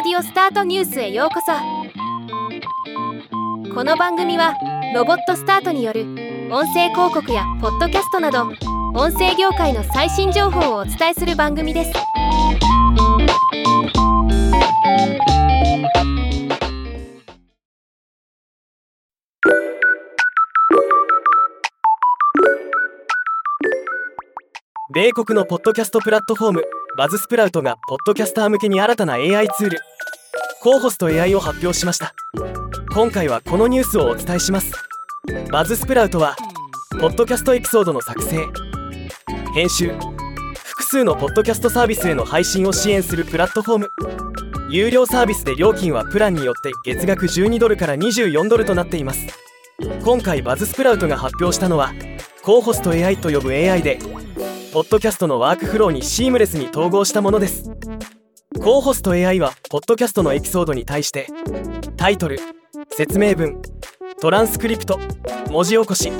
オスタートニュースへようこそ。この番組はロボットスタートによる音声広告やポッドキャストなど音声業界の最新情報をお伝えする番組です。米国のポッドキャストプラットフォームバズスプラウトがポッドキャスター向けに新たな AI ツール。コーホスト AI を発表しました。今回はこのニュースをお伝えします。バズスプラウトはポッドキャストエピソードの作成。編集。複数のポッドキャストサービスへの配信を支援するプラットフォーム。有料サービスで料金はプランによって月額12ドルから24ドルとなっています。今回バズスプラウトが発表したのはCohost AI と呼ぶ AI でポッドキャストのワークフローにシームレスに統合したものです。コーホスト AI はポッドキャストのエピソードに対してタイトル説明文トランスクリプト文字起こし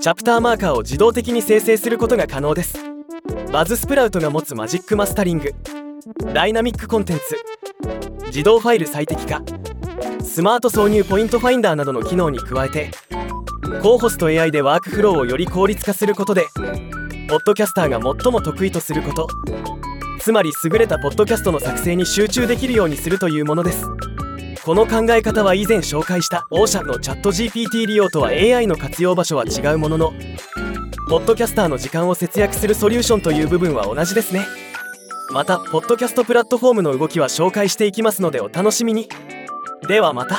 チャプターマーカーを自動的に生成することが可能です。 Buzzsprout が持つ Magic Mastering Dynamic Content 自動ファイル最適化スマート挿入ポイントファインダーファイル最適化スマート挿入ポイントファインダーなどの機能に加えてコーホスト AI でワークフローをより効率化することでポッドキャスターが最も得意とすること。つまり優れたポッドキャストの作成に集中できるようにするというものです。この考え方は以前紹介したオーシャンのチャット GPT 利用とは AI の活用場所は違うもののポッドキャスターの時間を節約するソリューションという部分は同じですね。またポッドキャストプラットフォームの動きは紹介していきますのでお楽しみに。ではまた。